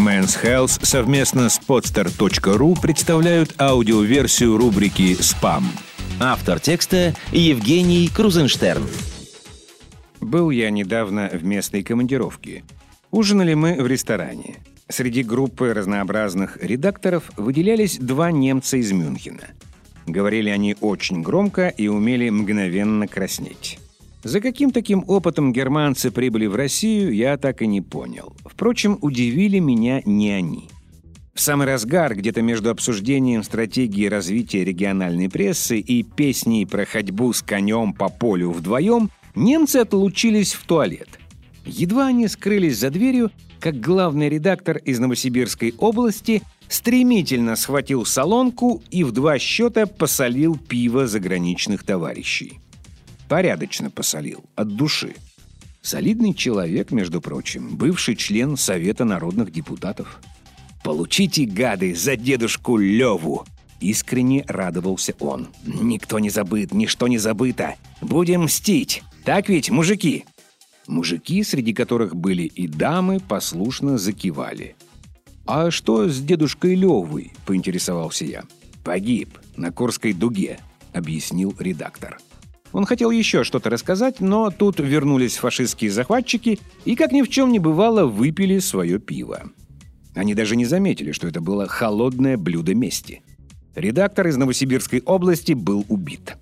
Men's Health совместно с podster.ru представляют аудиоверсию рубрики «Спам». Автор текста Евгений Крузенштерн. Был я недавно в местной командировке. Ужинали мы в ресторане. Среди группы разнообразных редакторов выделялись два немца из Мюнхена. Говорили они очень громко и умели мгновенно краснеть. За каким таким опытом германцы прибыли в Россию, я так и не понял. Впрочем, удивили меня не они. В самый разгар, где-то между обсуждением стратегии развития региональной прессы и песней про ходьбу с конем по полю вдвоем, немцы отлучились в туалет. Едва они скрылись за дверью, как главный редактор из Новосибирской области стремительно схватил солонку и в два счета посолил пиво заграничных товарищей. Порядочно посолил, от души. Солидный человек, между прочим, бывший член Совета народных депутатов. «Получите, гады, за дедушку Леву!» Искренне радовался он. «Никто не забыт, ничто не забыто. Будем мстить. Так ведь, мужики?» Мужики, среди которых были и дамы, послушно закивали. «А что с дедушкой Левой?» – поинтересовался я. «Погиб на Курской дуге», – объяснил редактор. Он хотел еще что-то рассказать, но тут вернулись фашистские захватчики и, как ни в чем не бывало, выпили свое пиво. Они даже не заметили, что это было холодное блюдо мести. Редактор из Новосибирской области был убит.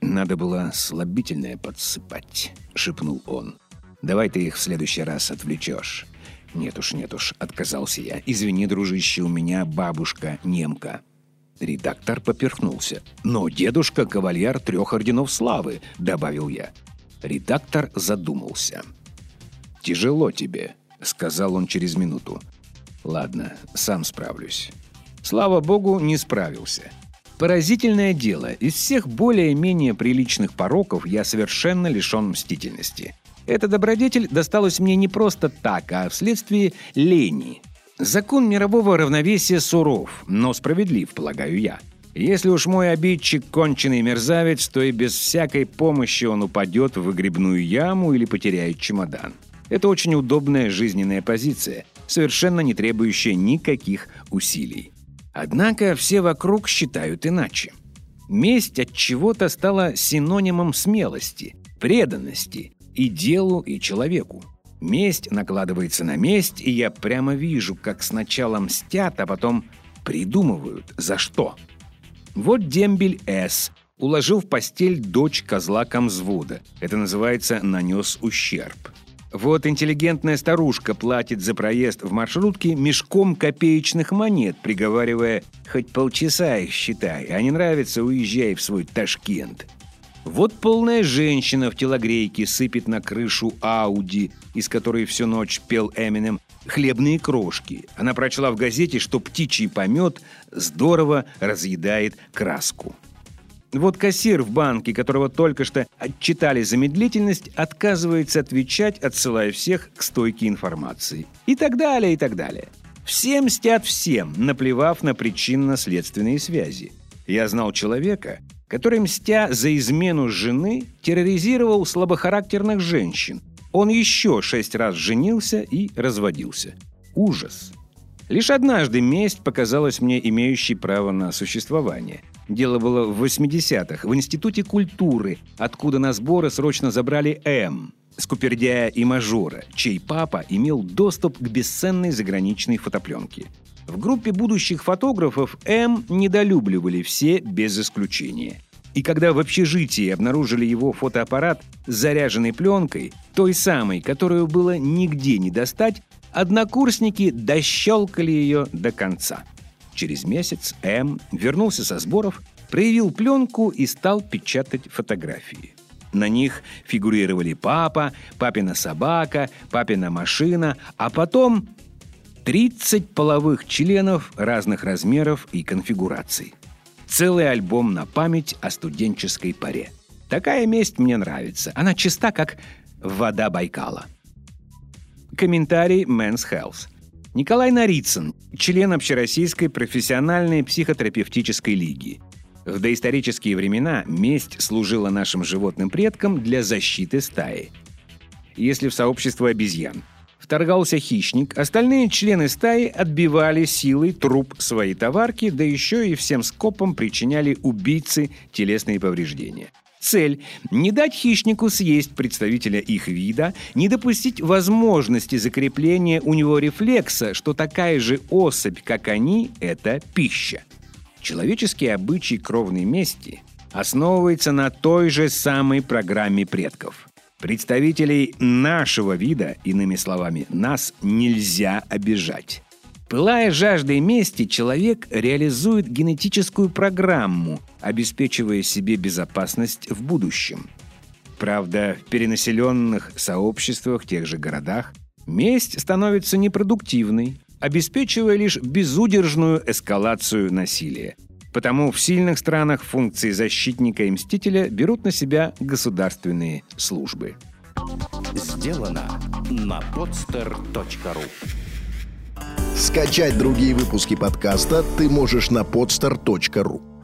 «Надо было слабительное подсыпать», — шепнул он. «Давай ты их в следующий раз отвлечешь». «Нет уж, нет уж», — отказался я. «Извини, дружище, у меня бабушка немка». Редактор поперхнулся. «Но дедушка — кавальер трех орденов славы», — добавил я. Редактор задумался. «Тяжело тебе», — сказал он через минуту. «Ладно, сам справлюсь». Слава богу, не справился. Поразительное дело, из всех более-менее приличных пороков я совершенно лишен мстительности. Эта добродетель досталась мне не просто так, а вследствие лени — Закон мирового равновесия суров, но справедлив, полагаю я. Если уж мой обидчик конченый мерзавец, то и без всякой помощи он упадет в выгребную яму или потеряет чемодан. Это очень удобная жизненная позиция, совершенно не требующая никаких усилий. Однако все вокруг считают иначе. Месть от чего-то стала синонимом смелости, преданности и делу, и человеку. Месть накладывается на месть, и я прямо вижу, как сначала мстят, а потом придумывают, за что. Вот дембель С. Уложил в постель дочь козла комзвода. Это называется «нанес ущерб». Вот интеллигентная старушка платит за проезд в маршрутке мешком копеечных монет, приговаривая «хоть полчаса их считай, а не нравится, уезжай в свой Ташкент». Вот полная женщина в телогрейке сыпет на крышу Ауди, из которой всю ночь пел Эминем, хлебные крошки. Она прочла в газете, что птичий помет здорово разъедает краску. Вот кассир в банке, которого только что отчитали за медлительность, отказывается отвечать, отсылая всех к стойке информации. И так далее, и так далее. Все мстят всем, наплевав на причинно-следственные связи. Я знал человека, который, мстя за измену жены, терроризировал слабохарактерных женщин. Он еще шесть раз женился и разводился. Ужас. Лишь однажды месть показалась мне имеющей право на существование. Дело было в 80-х, в Институте культуры, откуда на сборы срочно забрали М, скупердяя и мажора, чей папа имел доступ к бесценной заграничной фотопленке. В группе будущих фотографов М недолюбливали все без исключения. И когда в общежитии обнаружили его фотоаппарат с заряженной пленкой, той самой, которую было нигде не достать, однокурсники дощелкали ее до конца. Через месяц М вернулся со сборов, проявил пленку и стал печатать фотографии. На них фигурировали папа, папина собака, папина машина, а потом 30 половых членов разных размеров и конфигураций. Целый альбом на память о студенческой паре. Такая месть мне нравится. Она чиста, как вода Байкала. Комментарий Men's Health. Николай Нарицын, член Общероссийской профессиональной психотерапевтической лиги. В доисторические времена месть служила нашим животным предкам для защиты стаи. Если в сообщество обезьян – вторгался хищник, остальные члены стаи отбивали силой труп своей товарки, да еще и всем скопом причиняли убийцы телесные повреждения. Цель – не дать хищнику съесть представителя их вида, не допустить возможности закрепления у него рефлекса, что такая же особь, как они – это пища. Человеческий обычай кровной мести основывается на той же самой программе предков. Представителей нашего вида, иными словами, нас нельзя обижать. Пылая жаждой мести, человек реализует генетическую программу, обеспечивая себе безопасность в будущем. Правда, в перенаселенных сообществах, тех же городах, месть становится непродуктивной, обеспечивая лишь безудержную эскалацию насилия. Потому в сильных странах функции защитника и мстителя берут на себя государственные службы. Сделано на podster.ru Скачать другие выпуски подкаста ты можешь на podster.ru